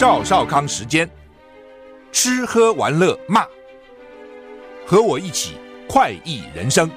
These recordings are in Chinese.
赵少康时间，吃喝玩乐骂，和我一起快意人生。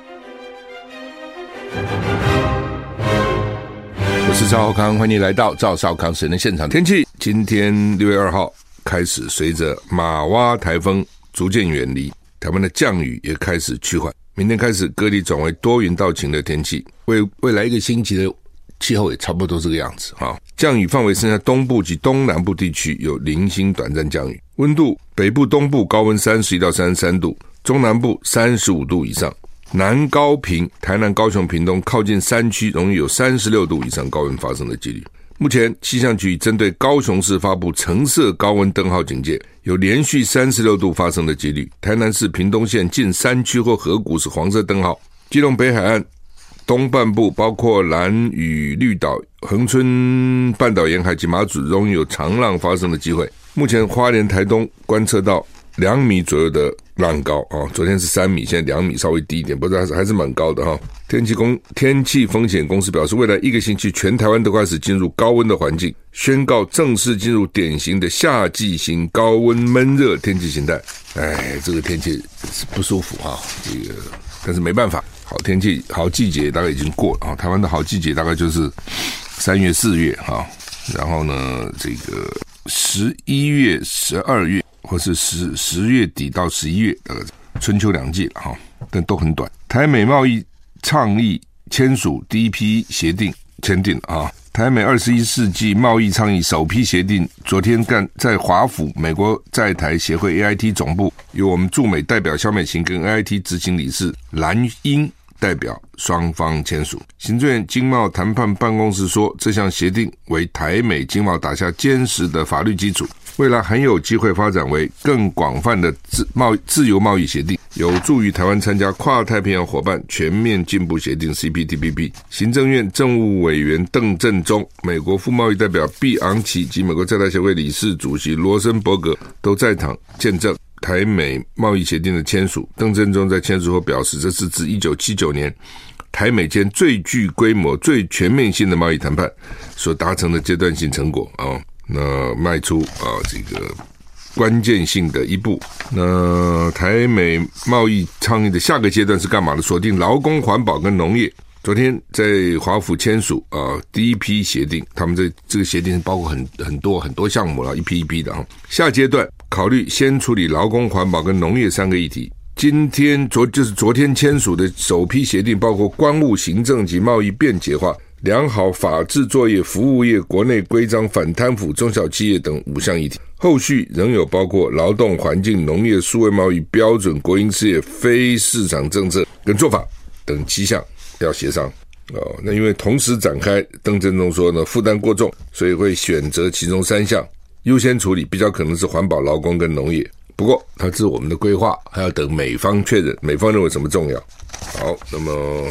我是赵少康，欢迎来到赵少康时间的现场。天气今天六月二号开始，随着玛娃台风逐渐远离，台湾的降雨也开始趋缓。明天开始，各地转为多云到晴的天气。未未来一个星期的。气候也差不多这个样子哈，降雨范围剩下东部及东南部地区有零星短暂降雨，温度北部、东部高温三十一到三十三度，中南部三十五度以上，南高平、台南、高雄、屏东靠近山区容易有三十六度以上高温发生的几率。目前气象局针对高雄市发布橙色高温灯号警戒，有连续三十六度发生的几率。台南市屏东县近山区或河谷是黄色灯号，基隆北海岸。东半部包括兰屿绿岛、恒春半岛沿海及马祖，容易有长浪发生的机会。目前花莲、台东观测到两米左右的浪高啊，昨天是三米，现在两米，稍微低一点，不过还是还是蛮高的哈。天气公天气风险公司表示，未来一个星期全台湾都开始进入高温的环境，宣告正式进入典型的夏季型高温闷热天气形态。哎，这个天气是不舒服哈，这个但是没办法。好天气、好季节大概已经过了啊！台湾的好季节大概就是三月、四月哈，然后呢，这个十一月、十二月，或是十十月底到十一月，大概春秋两季了哈，但都很短。台美贸易倡议签署第一批协定，签订啊！台美二十一世纪贸易倡议首批协定，昨天干在华府美国在台协会 AIT 总部，由我们驻美代表肖美琴跟 AIT 执行理事蓝英代表双方签署。行政院经贸谈判办公室说，这项协定为台美经贸打下坚实的法律基础。未来很有机会发展为更广泛的自贸自由贸易协定，有助于台湾参加跨太平洋伙伴全面进步协定 （CPTPP）。行政院政务委员邓正中、美国副贸易代表毕昂奇及美国在台协会理事主席罗森伯格都在场见证台美贸易协定的签署。邓正中在签署后表示，这是自一九七九年台美间最具规模、最全面性的贸易谈判所达成的阶段性成果啊。那迈出啊这个关键性的一步。那台美贸易倡议的下个阶段是干嘛的？锁定劳工、环保跟农业。昨天在华府签署啊第一批协定，他们这这个协定包括很很多很多项目了，一批一批的哈。下阶段考虑先处理劳工、环保跟农业三个议题。今天昨就是昨天签署的首批协定，包括关务行政及贸易便捷化。良好法制作业、服务业、国内规章、反贪腐、中小企业等五项议题，后续仍有包括劳动环境、农业、数位贸易、标准、国营事业、非市场政策跟做法等七项要协商哦。那因为同时展开，邓振中说呢，负担过重，所以会选择其中三项优先处理，比较可能是环保、劳工跟农业。不过，它是我们的规划，还要等美方确认，美方认为什么重要。好，那么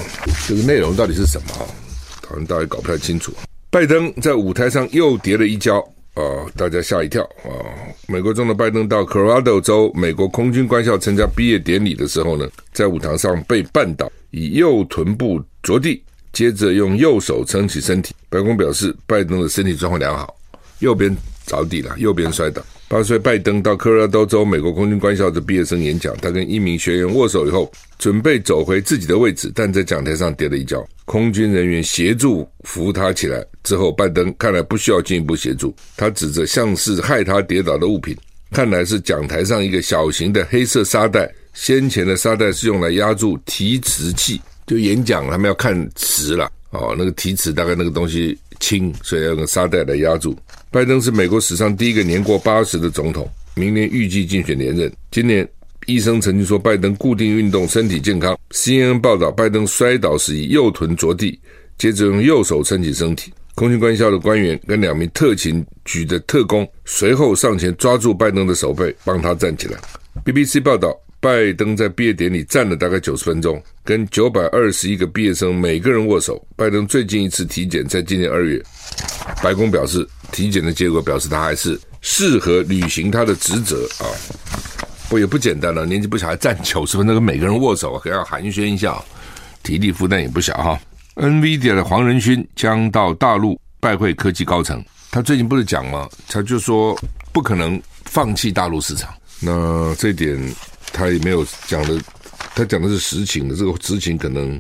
这个内容到底是什么？好像大家搞不太清楚，拜登在舞台上又跌了一跤啊！大家吓一跳啊！美国总统拜登到科罗拉多州美国空军官校参加毕业典礼的时候呢，在舞台上被绊倒，以右臀部着地，接着用右手撑起身体。白宫表示，拜登的身体状况良好，右边着地了，右边摔倒。八岁拜登到科罗拉多州美国空军官校的毕业生演讲，他跟一名学员握手以后，准备走回自己的位置，但在讲台上跌了一跤，空军人员协助扶他起来。之后，拜登看来不需要进一步协助，他指着像是害他跌倒的物品，看来是讲台上一个小型的黑色沙袋。先前的沙袋是用来压住提词器，就演讲他们要看词了哦，那个提词大概那个东西轻，所以要用沙袋来压住。拜登是美国史上第一个年过八十的总统，明年预计竞选连任。今年医生曾经说，拜登固定运动，身体健康。CNN 报道，拜登摔倒时以右臀着地，接着用右手撑起身体。空军官校的官员跟两名特勤局的特工随后上前抓住拜登的手背，帮他站起来。BBC 报道。拜登在毕业典礼站了大概九十分钟，跟九百二十一个毕业生每个人握手。拜登最近一次体检在今年二月，白宫表示体检的结果表示他还是适合履行他的职责啊。不也不简单了，年纪不小还站九十分钟跟每个人握手，可要寒暄一下，体力负担也不小哈。NVIDIA 的黄仁勋将到大陆拜会科技高层，他最近不是讲吗？他就说不可能放弃大陆市场。那这点他也没有讲的，他讲的是实情的，这个实情可能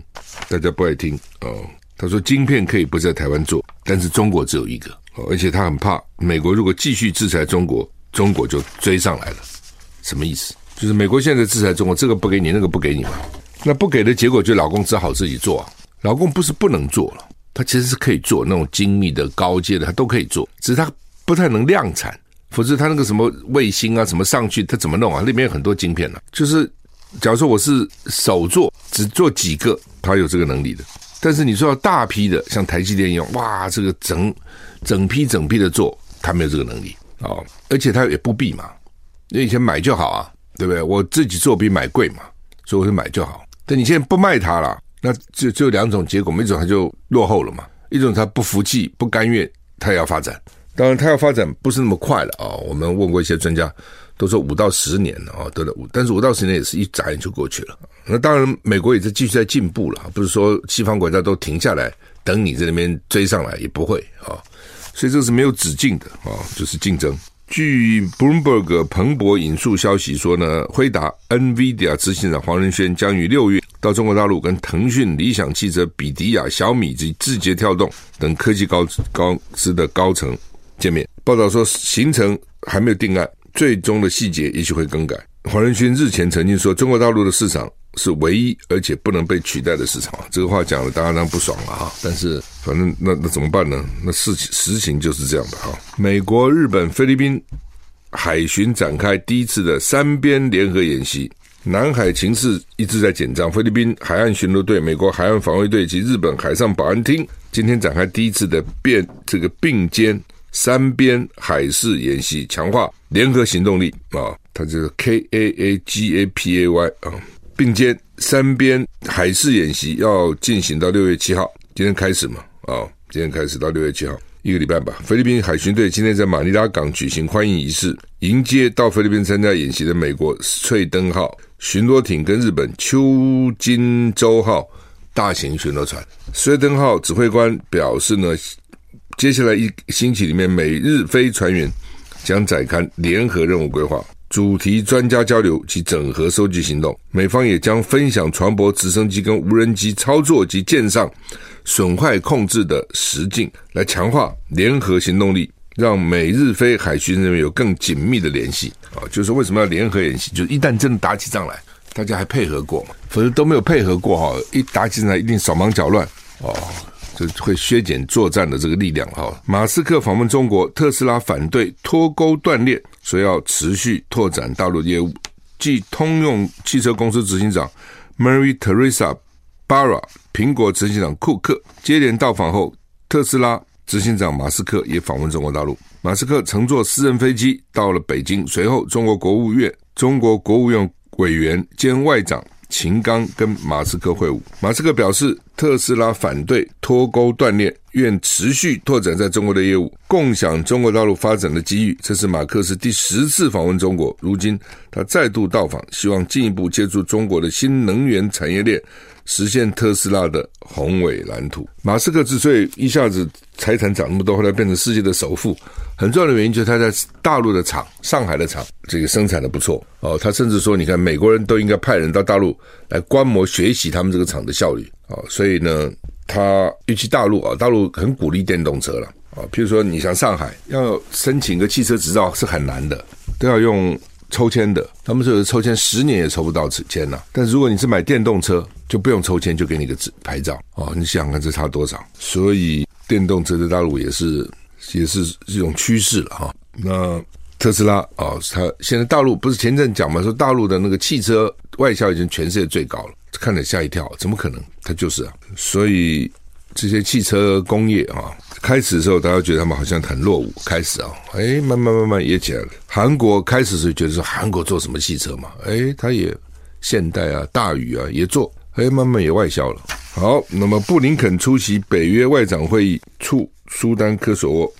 大家不爱听哦。他说，晶片可以不在台湾做，但是中国只有一个，而且他很怕美国如果继续制裁中国，中国就追上来了。什么意思？就是美国现在制裁中国，这个不给你，那个不给你嘛。那不给的结果，就老公只好自己做啊。老公不是不能做了，他其实是可以做那种精密的、高阶的，他都可以做，只是他不太能量产。否则他那个什么卫星啊，什么上去，他怎么弄啊？那边有很多晶片呢、啊。就是假如说我是手做，只做几个，他有这个能力的。但是你说要大批的，像台积电一样，哇，这个整整批整批的做，他没有这个能力哦。而且他也不必嘛，因为以前买就好啊，对不对？我自己做比买贵嘛，所以我就买就好。但你现在不卖它了，那就就两种结果，一种他就落后了嘛，一种他不服气、不甘愿，他要发展。当然，他要发展不是那么快了啊、哦。我们问过一些专家，都说五到十年啊，得了五，但是五到十年也是一眨眼就过去了。那当然，美国也在继续在进步了，不是说西方国家都停下来等你在那边追上来，也不会啊、所以这是没有止境的啊、就是竞争。据 Bloomberg 彭博引述消息说呢，辉达 NVIDIA 执行长黄仁勋将于六月到中国大陆跟腾讯、理想汽车、比迪亚、小米及字节跳动等科技高高司的高层见面。报道说行程还没有定案，最终的细节也许会更改。黄仁勋日前曾经说，中国大陆的市场。是唯一而且不能被取代的市场，这个话讲的大家当然不爽了哈。但是反正那那怎么办呢？那事情实情就是这样的哈。美国、日本、菲律宾海巡展开第一次的三边联合演习，南海情势一直在紧张。菲律宾海岸巡逻队、美国海岸防卫队及日本海上保安厅今天展开第一次的变这个并肩三边海事演习，强化联合行动力啊。它就是 K A A G A P A Y 啊。并肩三边海事演习要进行到六月七号，今天开始嘛？啊、今天开始到六月七号，一个礼拜吧。菲律宾海巡队今天在马尼拉港举行欢迎仪式，迎接到菲律宾参加演习的美国翠登号巡逻艇跟日本秋金舟号大型巡逻船。翠登号指挥官表示呢，接下来一星期里面，美日菲船员将展开联合任务规划。主题专家交流及整合收集行动，美方也将分享船舶、直升机跟无人机操作及舰上损坏控制的实境，来强化联合行动力，让美日菲海巡人员有更紧密的联系。啊，就是为什么要联合演习？就是一旦真的打起仗来，大家还配合过嘛？否则都没有配合过哈，一打起仗来一定手忙脚乱哦。会削减作战的这个力量哈。马斯克访问中国，特斯拉反对脱钩断链，说要持续拓展大陆业务。继通用汽车公司执行长 Mary Teresa Barra、苹果执行长库克接连到访后，特斯拉执行长马斯克也访问中国大陆。马斯克乘坐私人飞机到了北京，随后中国国务院、中国国务院委员兼外长。秦刚跟马斯克会晤，马斯克表示，特斯拉反对脱钩断链，愿持续拓展在中国的业务，共享中国大陆发展的机遇。这是马克思第十次访问中国，如今他再度到访，希望进一步接触中国的新能源产业链。实现特斯拉的宏伟蓝图。马斯克之所以一下子财产涨那么多，后来变成世界的首富，很重要的原因就是他在大陆的厂，上海的厂，这个生产的不错哦。他甚至说，你看美国人都应该派人到大陆来观摩学习他们这个厂的效率哦。所以呢，他尤其大陆啊，大陆很鼓励电动车了啊。譬如说，你像上海要申请个汽车执照是很难的，都要用。抽签的，他们说有抽签十年也抽不到签呐。但如果你是买电动车，就不用抽签，就给你个纸牌照哦。你想想看，这差多少？所以电动车在大陆也是也是一种趋势了哈。那特斯拉啊，它现在大陆不是前阵讲嘛，说大陆的那个汽车外销已经全世界最高了，看了吓一跳，怎么可能？它就是啊。所以这些汽车工业啊。开始的时候，大家觉得他们好像很落伍。开始啊，哎，慢慢慢慢也起来了。韩国开始是觉得说韩国做什么汽车嘛？哎，他也现代啊、大宇啊也做，哎，慢慢也外销了。好，那么布林肯出席北约外长会议，促苏丹科索沃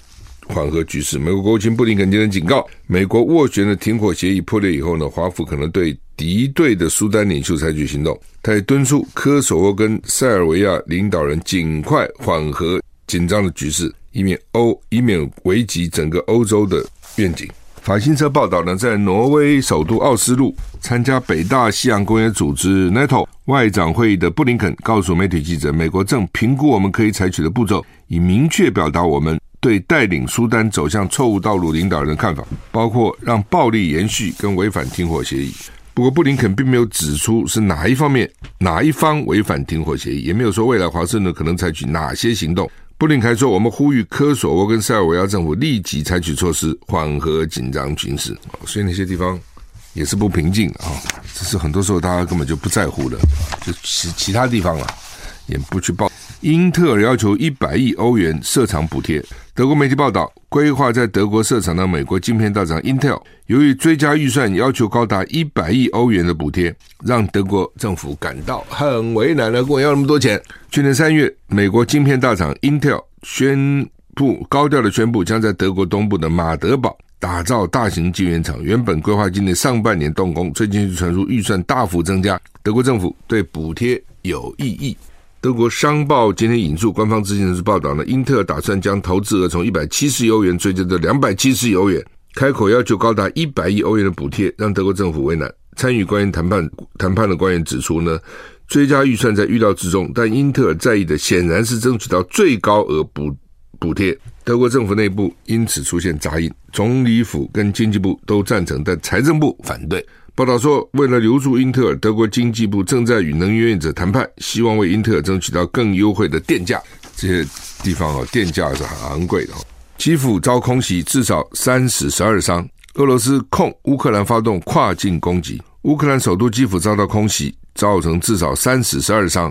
缓和局势。美国国务卿布林肯今天警告，美国斡旋的停火协议破裂以后呢，华府可能对敌对的苏丹领袖采取行动。他也敦促科索沃跟塞尔维亚领导人尽快缓和。紧张的局势，以免欧以免危及整个欧洲的愿景。法新社报道呢，在挪威首都奥斯陆参加北大西洋公约组织 NATO 外长会议的布林肯告诉媒体记者，美国正评估我们可以采取的步骤，以明确表达我们对带领苏丹走向错误道路领导人的看法，包括让暴力延续跟违反停火协议。不过，布林肯并没有指出是哪一方面、哪一方违反停火协议，也没有说未来华盛顿可能采取哪些行动。布林肯说：“我们呼吁科索沃跟塞尔维亚政府立即采取措施，缓和紧张局势。所以那些地方也是不平静啊，只是很多时候大家根本就不在乎的，就其其他地方啊，也不去报。英特尔要求一百亿欧元设厂补贴。德国媒体报道，规划在德国设厂的美国晶片大厂 Intel，由于追加预算要求高达一百亿欧元的补贴，让德国政府感到很为难了。跟我要那么多钱？去年三月，美国晶片大厂 Intel 宣布高调的宣布，将在德国东部的马德堡打造大型晶圆厂。原本规划今年上半年动工，最近传出预算大幅增加，德国政府对补贴有异议。德国商报今天引述官方知情人士报道呢，英特尔打算将投资额从一百七十欧元追加到两百七十欧元，开口要求高达一百亿欧元的补贴，让德国政府为难。参与官员谈判谈判的官员指出呢。追加预算在预料之中，但英特尔在意的显然是争取到最高额补补贴。德国政府内部因此出现杂音，总理府跟经济部都赞成，但财政部反对。报道说，为了留住英特尔，德国经济部正在与能源业者谈判，希望为英特尔争取到更优惠的电价。这些地方啊，电价是很昂贵的。基辅遭空袭，至少三死十二伤。俄罗斯控乌克兰发动跨境攻击，乌克兰首都基辅遭到空袭。造成至少三死十二伤。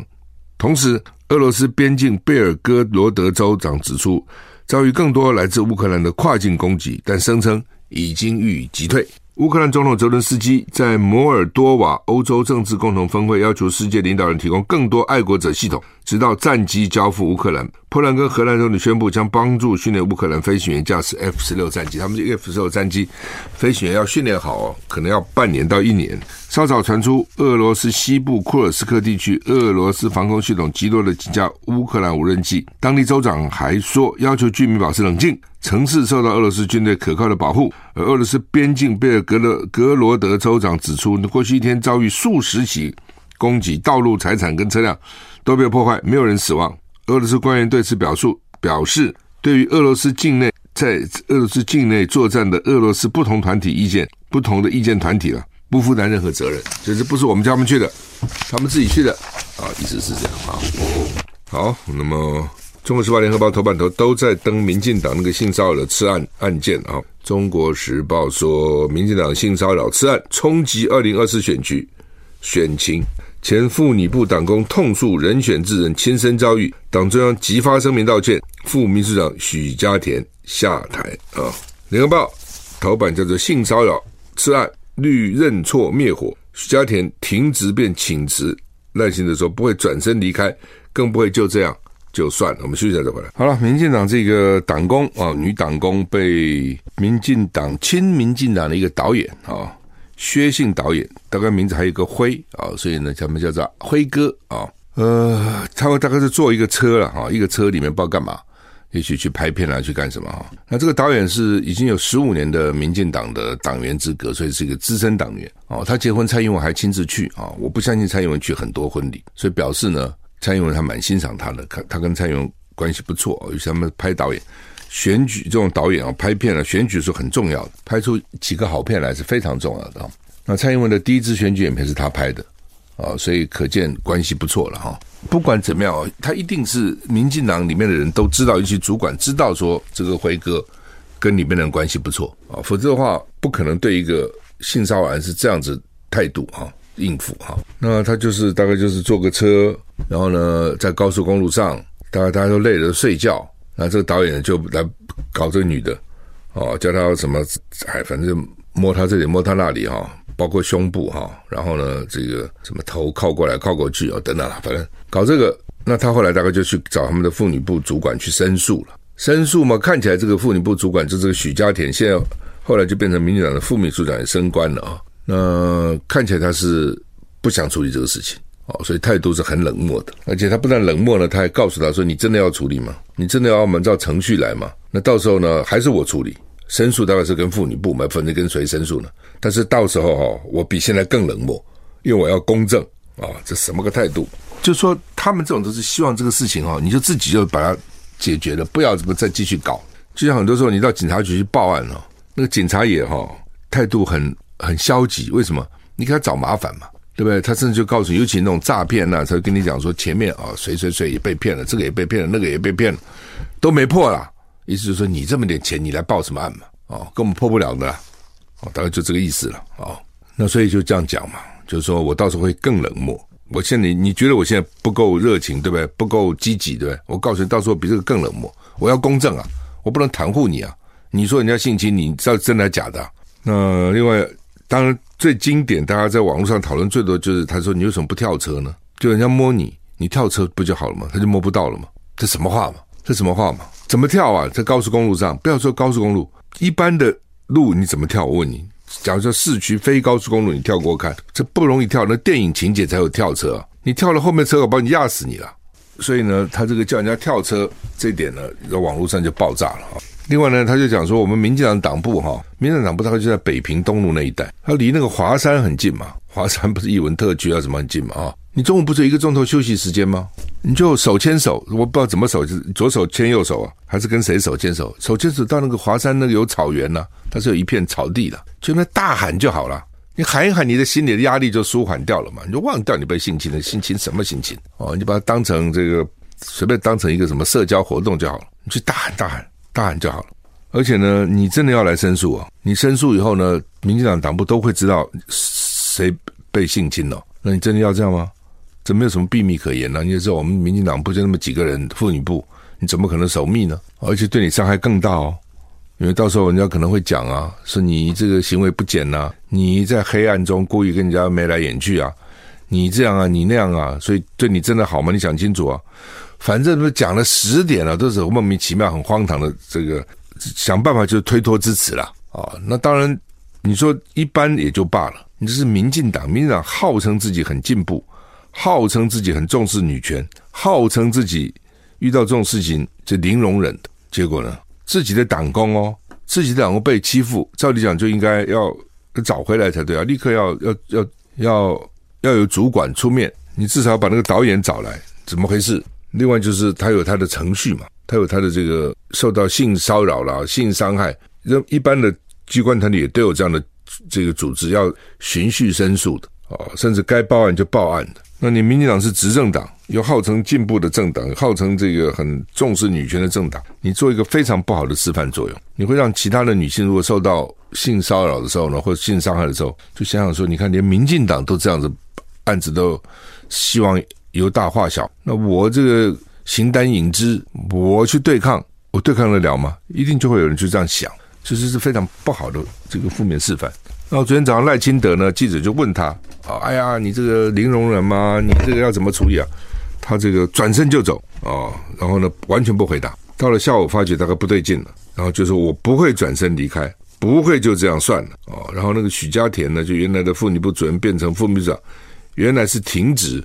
同时，俄罗斯边境贝尔哥罗德州长指出，遭遇更多来自乌克兰的跨境攻击，但声称已经予以击退。乌克兰总统泽伦斯基在摩尔多瓦欧洲政治共同峰会要求世界领导人提供更多爱国者系统，直到战机交付乌克兰。波兰跟荷兰总理宣布将帮助训练乌克兰飞行员驾驶 F 十六战机。他们这 F 十六战机飞行员要训练好哦，可能要半年到一年。稍早传出，俄罗斯西部库尔斯克地区，俄罗斯防空系统击落了几架乌克兰无人机。当地州长还说，要求居民保持冷静，城市受到俄罗斯军队可靠的保护。而俄罗斯边境贝尔格勒格罗德州长指出，过去一天遭遇数十起攻击，道路、财产跟车辆都被破坏，没有人死亡。俄罗斯官员对此表述表示，对于俄罗斯境内在俄罗斯境内作战的俄罗斯不同团体意见，不同的意见团体了。不负担任何责任，就是不是我们叫他们去的，他们自己去的啊，意思是这样啊。好，那么《中国时报》、《联合报》头版头都在登民进党那个性骚扰的刺案案件啊。《中国时报》说，民进党性骚扰刺案冲击二零二四选举选情，前妇女部党工痛诉人选之人亲身遭遇，党中央即发声明道歉，副秘书长许家田下台啊。《联合报》头版叫做性骚扰此案。绿认错灭火，许家田停职便请辞，耐心的说不会转身离开，更不会就这样就算了。我们休息一下再回来。好了，民进党这个党工啊，女党工被民进党亲民进党的一个导演啊，薛姓导演，大概名字还有一个辉啊，所以呢，他们叫做辉哥啊。呃，他们大概是坐一个车了哈，一个车里面不知道干嘛。也许去拍片啊去干什么哈？那这个导演是已经有十五年的民进党的党员资格，所以是一个资深党员哦。他结婚，蔡英文还亲自去啊！我不相信蔡英文去很多婚礼，所以表示呢，蔡英文还蛮欣赏他的，他他跟蔡英文关系不错。尤其他们拍导演选举这种导演啊，拍片啊，选举是很重要的，拍出几个好片来是非常重要的。那蔡英文的第一支选举影片是他拍的啊，所以可见关系不错了哈。不管怎么样，他一定是民进党里面的人都知道，尤其主管知道说这个辉哥跟里面的人关系不错啊，否则的话不可能对一个性骚扰是这样子态度哈，应付哈。那他就是大概就是坐个车，然后呢在高速公路上，大概大家都累了睡觉，那这个导演就来搞这个女的哦，叫她什么哎，反正摸她这里摸她那里哈。包括胸部哈，然后呢，这个什么头靠过来靠过去哦，等等啦，反正搞这个，那他后来大概就去找他们的妇女部主管去申诉了。申诉嘛，看起来这个妇女部主管就这个许家田，现在后来就变成民进党的副秘书长也升官了啊。那看起来他是不想处理这个事情哦，所以态度是很冷漠的。而且他不但冷漠了，他还告诉他说：“你真的要处理吗？你真的要按照程序来吗？那到时候呢，还是我处理。”申诉大概是跟妇女部门，反正跟谁申诉呢？但是到时候哈，我比现在更冷漠，因为我要公正啊，这什么个态度？就说他们这种都是希望这个事情哈，你就自己就把它解决了，不要怎么再继续搞。就像很多时候你到警察局去报案了，那个警察也哈态度很很消极，为什么？你给他找麻烦嘛。对不对？他甚至就告诉你，尤其那种诈骗呐，他会跟你讲说，前面啊，谁谁谁也被骗了，这个也被骗了，那个也被骗了，都没破了。意思就是说，你这么点钱，你来报什么案嘛？哦，根本破不了的。哦，大概就这个意思了。哦，那所以就这样讲嘛，就是说我到时候会更冷漠。我现在你觉得我现在不够热情，对不对？不够积极，对不对？我告诉你，到时候比这个更冷漠。我要公正啊，我不能袒护你啊。你说人家性侵，你知道真的假的？那另外。当然，最经典，大家在网络上讨论最多就是，他说：“你为什么不跳车呢？就人家摸你，你跳车不就好了吗？他就摸不到了吗？这什么话嘛？这什么话嘛？怎么跳啊？在高速公路上，不要说高速公路，一般的路你怎么跳？我问你，假如说市区非高速公路，你跳过看，这不容易跳。那电影情节才有跳车啊，你跳了后面车，我把你压死你了。所以呢，他这个叫人家跳车这点呢，在网络上就爆炸了啊。”另外呢，他就讲说，我们民进党党部哈，民进党党部大概就在北平东路那一带，它离那个华山很近嘛。华山不是艺文特区啊，什么很近嘛啊？你中午不是一个钟头休息时间吗？你就手牵手，我不知道怎么手，左手牵右手啊，还是跟谁手牵手？手牵手到那个华山那个有草原呢、它是有一片草地的，就那大喊就好了。你喊一喊，你的心里的压力就舒缓掉了嘛，你就忘掉你被性侵的心情，什么心情哦？你把它当成这个随便当成一个什么社交活动就好了，你去大喊大喊。大喊就好了，而且呢，你真的要来申诉啊？你申诉以后呢，民进党党部都会知道谁被性侵了。那你真的要这样吗？这没有什么秘密可言呢。你也知道，我们民进党部就那么几个人，妇女部，你怎么可能守密呢？而且对你伤害更大哦，因为到时候人家可能会讲啊，说你这个行为不检呐，你在黑暗中故意跟人家眉来眼去啊，你这样啊，你那样啊，所以对你真的好吗？你想清楚啊。反正都讲了十点了，都是莫名其妙、很荒唐的这个想办法就是推脱支持了啊、那当然，你说一般也就罢了。你这是民进党，民进党号称自己很进步，号称自己很重视女权，号称自己遇到这种事情就零容忍。结果呢，自己的党工哦，自己的党工被欺负，照理讲就应该要找回来才对啊！立刻要要要要要有主管出面，你至少把那个导演找来，怎么回事？另外就是他有他的程序嘛，他有他的这个受到性骚扰啦、性伤害，一般的机关团体也都有这样的这个组织，要循序申诉的啊，甚至该报案就报案的。那你民进党是执政党，又号称进步的政党，号称这个很重视女权的政党，你做一个非常不好的示范作用，你会让其他的女性如果受到性骚扰的时候呢，或者性伤害的时候，就想想说，你看连民进党都这样子，案子都希望。由大化小，那我这个形单影只，我去对抗，我对抗得了吗？一定就会有人就这样想，其实是非常不好的这个负面示范。然后昨天早上赖清德呢，记者就问他：“啊，哎呀，你这个零容忍吗？你这个要怎么处理啊？”他这个转身就走啊，然后呢完全不回答。到了下午发觉大概不对劲了，然后就说：“我不会转身离开，不会就这样算了。”啊，然后那个许家田呢，就原来的妇女部主任变成副秘书长，原来是停职。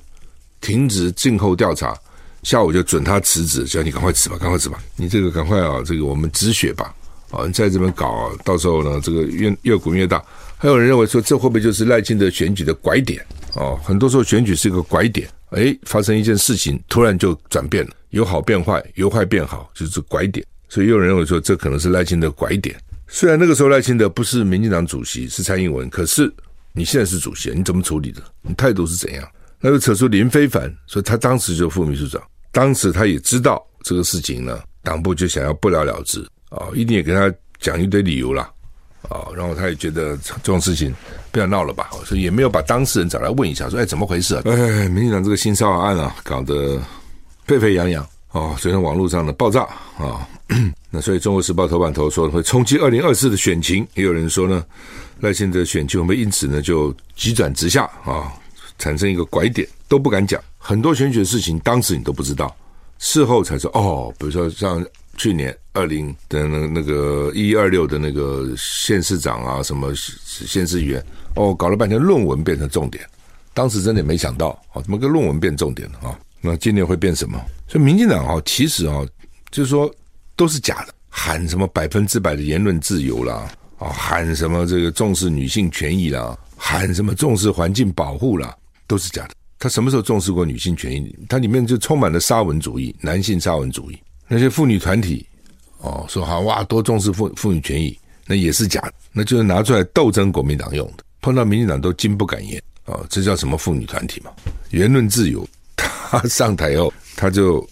停止静候调查，下午就准他辞职，叫你赶快辞吧，赶快辞吧，你这个赶快啊，这个我们止血吧，啊，你在这边搞，到时候呢，这个越越滚越大。还有人认为说，这会不会就是赖清德选举的拐点？哦，很多时候选举是一个拐点，诶，发生一件事情，突然就转变了，由好变坏，由坏变好，就是拐点。所以有人认为说，这可能是赖清德拐点。虽然那个时候赖清德不是民进党主席，是蔡英文，可是你现在是主席，你怎么处理的？你态度是怎样？那就扯出林飞帆，说他当时就副秘书长，当时他也知道这个事情呢，党部就想要不了了之啊，一定也跟他讲一堆理由啦啊，然后他也觉得这种事情不要闹了吧，所以也没有把当事人找来问一下，说哎怎么回事啊？哎，民进党这个新骚扰案啊，搞得沸沸扬扬啊，昨天网络上的爆炸啊，那所以《中国时报》头版头说会冲击二零二四的选情，也有人说呢，赖清德选情会不会因此呢就急转直下啊？产生一个拐点都不敢讲，很多选举的事情当时你都不知道，事后才说哦，比如说像去年二零的那那个一一二六的那个县市长啊，什么县市议员哦，搞了半天论文变成重点，当时真的没想到哦，怎么个论文变重点了啊？那今年会变什么？所以民进党啊，其实啊，就是说都是假的，喊什么百分之百的言论自由啦，啊，喊什么这个重视女性权益啦，喊什么重视环境保护啦，都是假的。他什么时候重视过女性权益？它里面就充满了沙文主义、男性沙文主义。那些妇女团体哦，说好哇，多重视妇妇女权益，那也是假的，那就是拿出来斗争国民党用的。碰到民进党都金不敢言哦，这叫什么妇女团体嘛？言论自由。他上台后，他就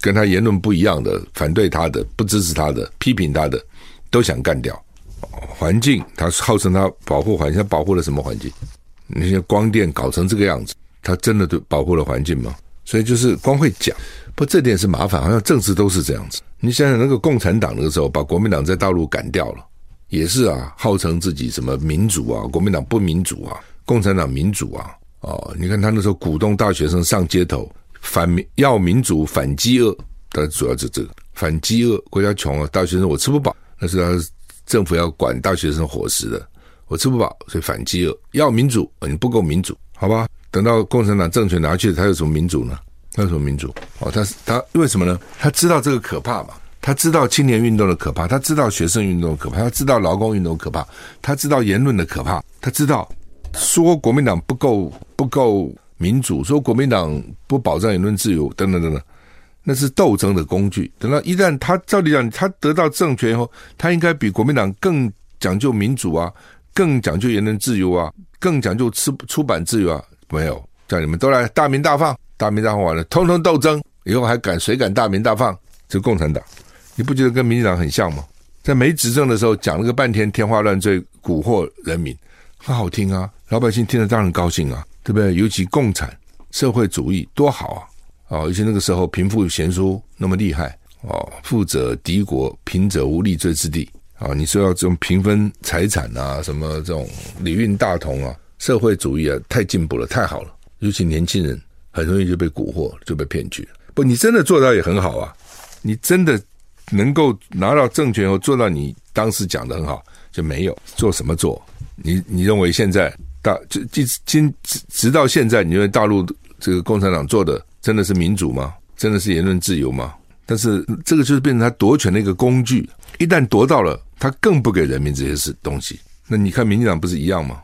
跟他言论不一样的、反对他的、不支持他的、批评他的，都想干掉。环境，他号称他保护环境，他保护了什么环境？那些光电搞成这个样子。他真的对保护了环境吗？所以就是光会讲，不，这点是麻烦。好像政治都是这样子。你想想，那个共产党那个时候把国民党在大陆赶掉了，也是啊，号称自己什么民主啊，国民党不民主啊，共产党民主啊。哦，你看他那时候鼓动大学生上街头反民，要民主反饥饿，他主要是这个反饥饿。国家穷啊，大学生我吃不饱，那是他政府要管大学生伙食的，我吃不饱，所以反饥饿。要民主，你不够民主，好吧？等到共产党政权拿去，他有什么民主呢？他有什么民主？哦，他他为什么呢？他知道这个可怕嘛？他知道青年运动的可怕，他知道学生运动可怕，他知道劳工运动可怕，他知道言论的可怕，他知道说国民党不够不够民主，说国民党不保障言论自由，等等等等，那是斗争的工具。等到一旦他照理讲，他得到政权以后，他应该比国民党更讲究民主啊，更讲究言论自由啊，更讲究出出版自由啊。没有，叫你们都来大鸣大放，大鸣大放完了，通通斗争，以后还敢谁敢大鸣大放？这共产党，你不觉得跟民进党很像吗？在没执政的时候讲了个半天天花乱坠，蛊惑人民，很好听啊，老百姓听了当然高兴啊，对不对？尤其共产社会主义多好啊！啊，而且那个时候贫富悬殊那么厉害哦，富者敌国，贫者无立锥之地啊！你说要这种平分财产啊，什么这种礼运大同啊？社会主义啊，太进步了，太好了。尤其年轻人很容易就被蛊惑，就被骗去。不，你真的做到也很好啊。你真的能够拿到政权后做到你当时讲的很好，就没有做什么做？你你认为现在大就今今直直到现在，你认为大陆这个共产党做的真的是民主吗？真的是言论自由吗？但是这个就是变成他夺权的一个工具。一旦夺到了，他更不给人民这些事东西。那你看民进党不是一样吗？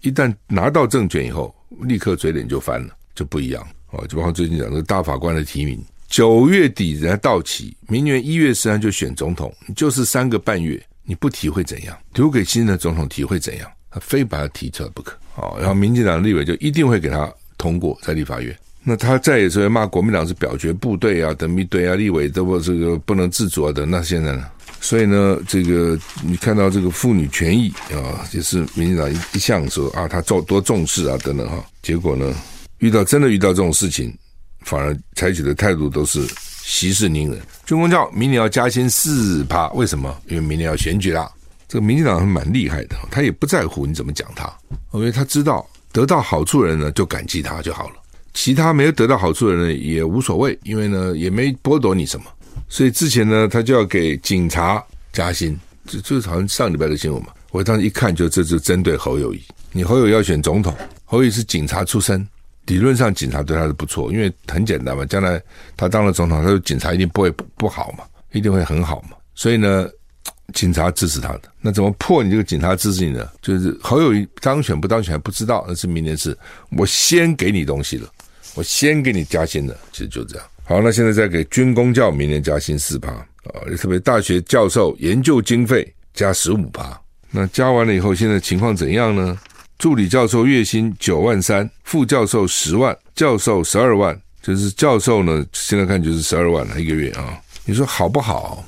一旦拿到政权以后，立刻嘴脸就翻了，就不一样哦。就包括最近讲这个大法官的提名，九月底人家到期，明年一月十三就选总统，就是三个半月，你不提会怎样？留给新的总统提会怎样？他非把他提出来不可。哦，然后民进党立委就一定会给他通过在立法院。那他再也是骂国民党是表决部队啊，等一堆啊，立委都不这个不能自主啊的。那现在呢？所以呢，这个你看到这个妇女权益啊，就是民进党一一向说啊，他重多重视啊等等哈，结果呢，遇到真的遇到这种事情，反而采取的态度都是息事宁人。军公教明年要加薪四趴，为什么？因为明年要选举啦。这个民进党还蛮厉害的，他也不在乎你怎么讲他，因为他知道得到好处的人呢就感激他就好了，其他没有得到好处的人也无所谓，因为呢也没剥夺你什么。所以之前呢，他就要给警察加薪，这这好像上礼拜的新闻嘛。我当时一看，就这就针对侯友谊。你侯友要选总统，侯友谊是警察出身，理论上警察对他是不错，因为很简单嘛，将来他当了总统，他说警察一定不会不不好嘛，一定会很好嘛。所以呢，警察支持他的。那怎么破你这个警察支持你呢？就是侯友谊当选不当选不知道，那是明年事。我先给你东西了，我先给你加薪了，其实就这样。好，那现在再给军公教明年加薪四趴啊，特别大学教授研究经费加十五趴。那加完了以后，现在情况怎样呢？助理教授月薪九万三，副教授十万，教授十二万，就是教授呢，现在看就是十二万了一个月啊。你说好不好？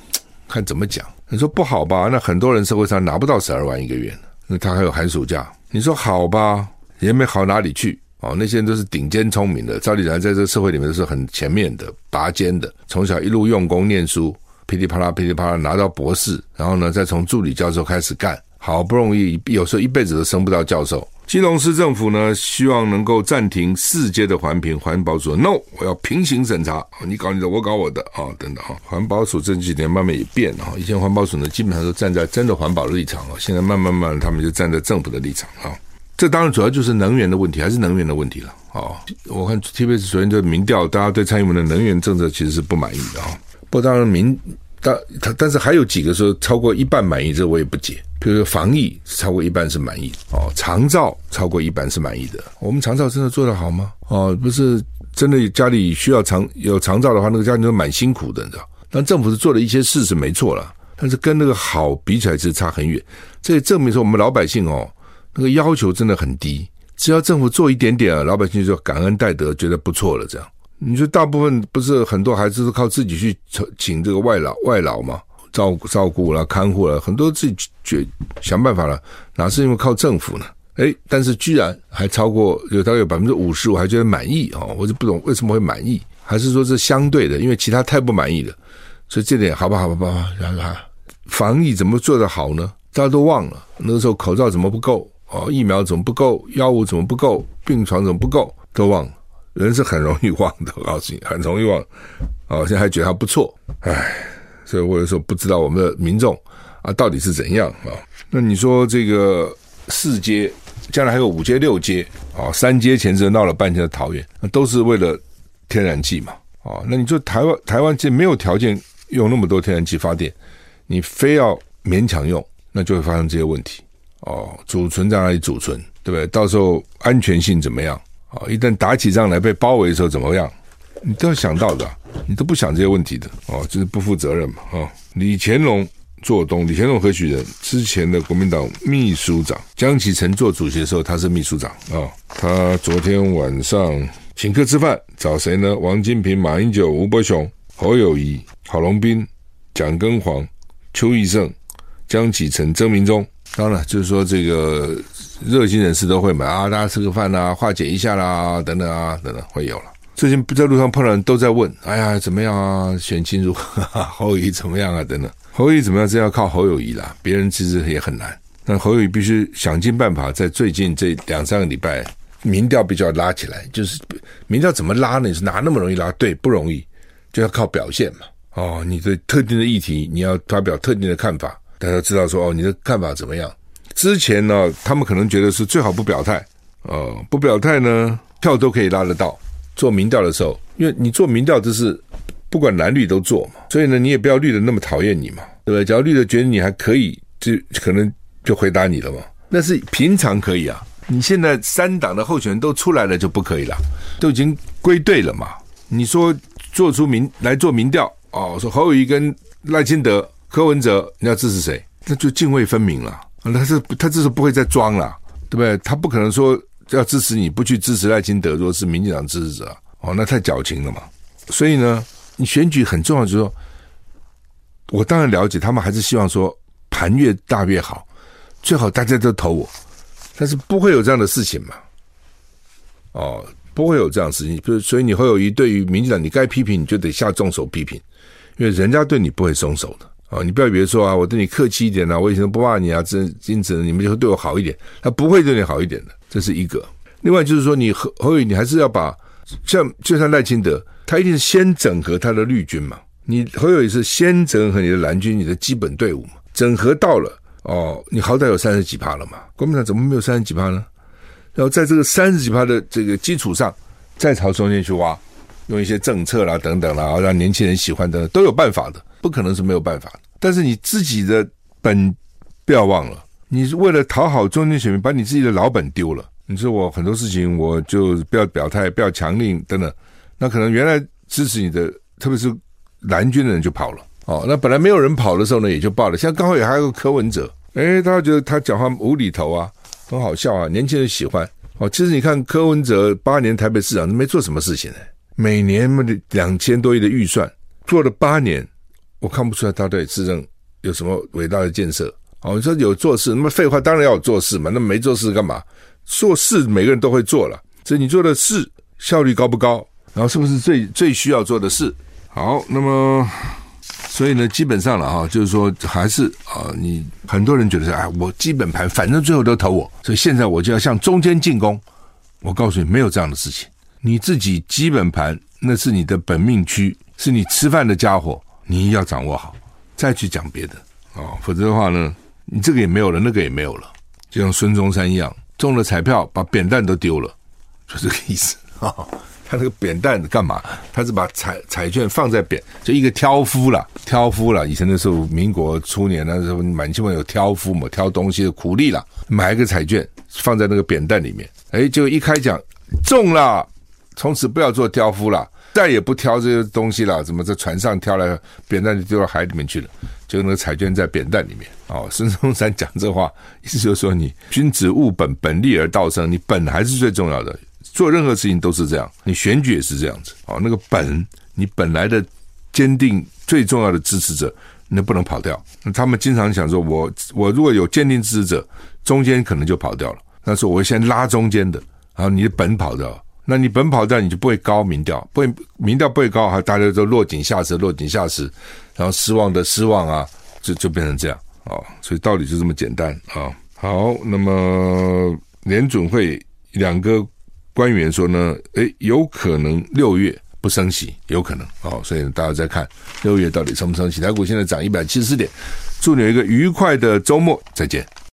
看怎么讲。你说不好吧？那很多人社会上拿不到十二万一个月，那他还有寒暑假。你说好吧？也没好哪里去。哦，那些人都是顶尖聪明的，照理讲，在这个社会里面都是很前面的、拔尖的，从小一路用功念书，噼里啪啦、噼里啪啦拿到博士，然后呢，再从助理教授开始干，好不容易，有时候一辈子都升不到教授。基隆市政府呢，希望能够暂停四阶的环评，环保署 no，我要平行审查，你搞你的，我搞我的啊，等等啊。环保署这几年慢慢也变了，以前环保署呢，基本上都站在真的环保的立场啊，现在慢慢慢，他们就站在政府的立场啊。这当然主要就是能源的问题，还是能源的问题了。哦，我看 TVBS 昨天的民调，大家对蔡英文的能源政策其实是不满意的啊。不过当然民但他但是还有几个说超过一半满意，这我也不解。比如说防疫超过一半是满意哦，长照超过一半是满意的。我们长照真的做得好吗？哦，不是真的家里需要长有长照的话，那个家庭都蛮辛苦的，你知道。但政府是做了一些事是没错了，但是跟那个好比起来其实差很远。这也证明说我们老百姓哦，那个要求真的很低，只要政府做一点点啊，老百姓就感恩戴德，觉得不错了。这样，你说大部分不是很多孩子都靠自己去请这个外劳外劳嘛？照顾照顾了，看护了，很多自己去想办法了，哪是因为靠政府呢？诶，但是居然还超过有大概有百分之五十，我还觉得满意哦，我就不懂为什么会满意，还是说是相对的？因为其他太不满意了，所以这点好吧，好吧，好吧，然后防疫怎么做得好呢？大家都忘了那个时候口罩怎么不够哦，疫苗怎么不够，药物怎么不够，病床怎么不够，都忘了。人是很容易忘的，我告诉你，很容易忘。哦，现在还觉得还不错，唉。所以我有时候不知道我们的民众啊到底是怎样啊？那你说这个四阶，将来还有五阶、六阶啊？三阶前阵闹了半天的桃园，那都是为了天然气嘛？啊，那你说台湾台湾其实没有条件用那么多天然气发电，你非要勉强用，那就会发生这些问题哦。储存在哪里储存，对不对？到时候安全性怎么样？啊，一旦打起仗来被包围的时候怎么样？你都要想到的。你都不想这些问题的哦，就是不负责任嘛！啊，李乾龙做东，李乾龙何许人？之前的国民党秘书长江启臣做主席的时候，他是秘书长啊。他昨天晚上请客吃饭，找谁呢？王金平、马英九、吴伯雄、侯友谊、郝龙斌、蒋根煌、邱义胜、江启臣、曾明忠。当然，就是说这个热心人士都会买啊，大家吃个饭啊，化解一下啦，等等啊，等等会有了。最近不在路上碰到人都在问：“哎呀，怎么样啊？选情如何？侯友谊怎么样啊？等等，侯友谊怎么样？这要靠侯友谊啦，别人其实也很难。那侯友谊必须想尽办法，在最近这两三个礼拜，民调比较拉起来。就是民调怎么拉呢？是哪那么容易拉？对，不容易，就要靠表现嘛。哦，你对特定的议题，你要发表特定的看法，大家知道说哦，你的看法怎么样？之前呢，他们可能觉得是最好不表态，哦，不表态呢，票都可以拉得到。做民调的时候，因为你做民调就是不管蓝绿都做嘛，所以呢，你也不要绿的那么讨厌你嘛，对不对？只要绿的觉得你还可以，就可能就回答你了嘛。那是平常可以啊，你现在三党的候选人都出来了就不可以了，都已经归队了嘛。你说做出民来做民调哦，说侯友宜跟赖清德、柯文哲，你要支持谁？那就泾渭分明了。他是他这是不会再装了，对不对？他不可能说。要支持你不去支持赖清德，如果是民进党支持者，哦，那太矫情了嘛。所以呢，你选举很重要，就是说，我当然了解，他们还是希望说盘越大越好，最好大家都投我，但是不会有这样的事情嘛。哦，不会有这样的事情，就所以你会有一对于民进党，你该批评你就得下重手批评，因为人家对你不会松手的。哦，你不要以为说啊，我对你客气一点啊，我以前都不骂你啊，这因此你们就会对我好一点，他不会对你好一点的。这是一个，另外就是说，你侯侯友，你还是要把像就像赖清德，他一定是先整合他的绿军嘛。你侯友也是先整合你的蓝军，你的基本队伍嘛。整合到了哦，你好歹有三十几趴了嘛。国民党怎么没有三十几趴呢？然后在这个三十几趴的这个基础上，再朝中间去挖，用一些政策啦等等啦，让年轻人喜欢的都有办法的，不可能是没有办法的。但是你自己的本不要忘了。你是为了讨好中间选民，把你自己的老本丢了。你说我很多事情我就不要表态，不要强令等等，那可能原来支持你的，特别是蓝军的人就跑了。哦，那本来没有人跑的时候呢，也就罢了。现在刚好也还有个柯文哲，诶，大家觉得他讲话无厘头啊，很好笑啊，年轻人喜欢。哦，其实你看柯文哲八年台北市长都没做什么事情呢，每年两千多亿的预算做了八年，我看不出来他对市政有什么伟大的建设。哦，你说有做事，那么废话当然要有做事嘛。那没做事干嘛？做事每个人都会做了，所以你做的事效率高不高？然后是不是最最需要做的事？好，那么所以呢，基本上了哈，就是说还是啊，你很多人觉得是，哎，我基本盘反正最后都投我，所以现在我就要向中间进攻。我告诉你，没有这样的事情。你自己基本盘那是你的本命区，是你吃饭的家伙，你要掌握好，再去讲别的哦，否则的话呢？你这个也没有了，那个也没有了，就像孙中山一样，中了彩票把扁担都丢了，就这个意思啊。他那个扁担干嘛？他是把彩彩券放在扁，就一个挑夫了，挑夫了。以前的时候，民国初年那时候，满清有挑夫嘛，挑东西的苦力了，买一个彩券放在那个扁担里面，哎，就一开奖中了，从此不要做挑夫了。再也不挑这些东西了，怎么在船上挑来扁担就丢到海里面去了？就那个彩券在扁担里面。哦，孙中山讲这话，意思就是说，你君子务本，本立而道生，你本还是最重要的。做任何事情都是这样，你选举也是这样子。哦，那个本，你本来的坚定最重要的支持者，你不能跑掉。他们经常想说，我我如果有坚定支持者，中间可能就跑掉了。那时候我会先拉中间的，然后你的本跑掉了。那你本跑掉，你就不会高民调，不会民调不会高，哈，大家都落井下石，落井下石，然后失望的失望啊，就就变成这样啊，所以道理就这么简单啊。好，那么联准会两个官员说呢，诶，有可能六月不升息，有可能啊，所以大家再看六月到底升不升息。台股现在涨一百七十点，祝你有一个愉快的周末，再见。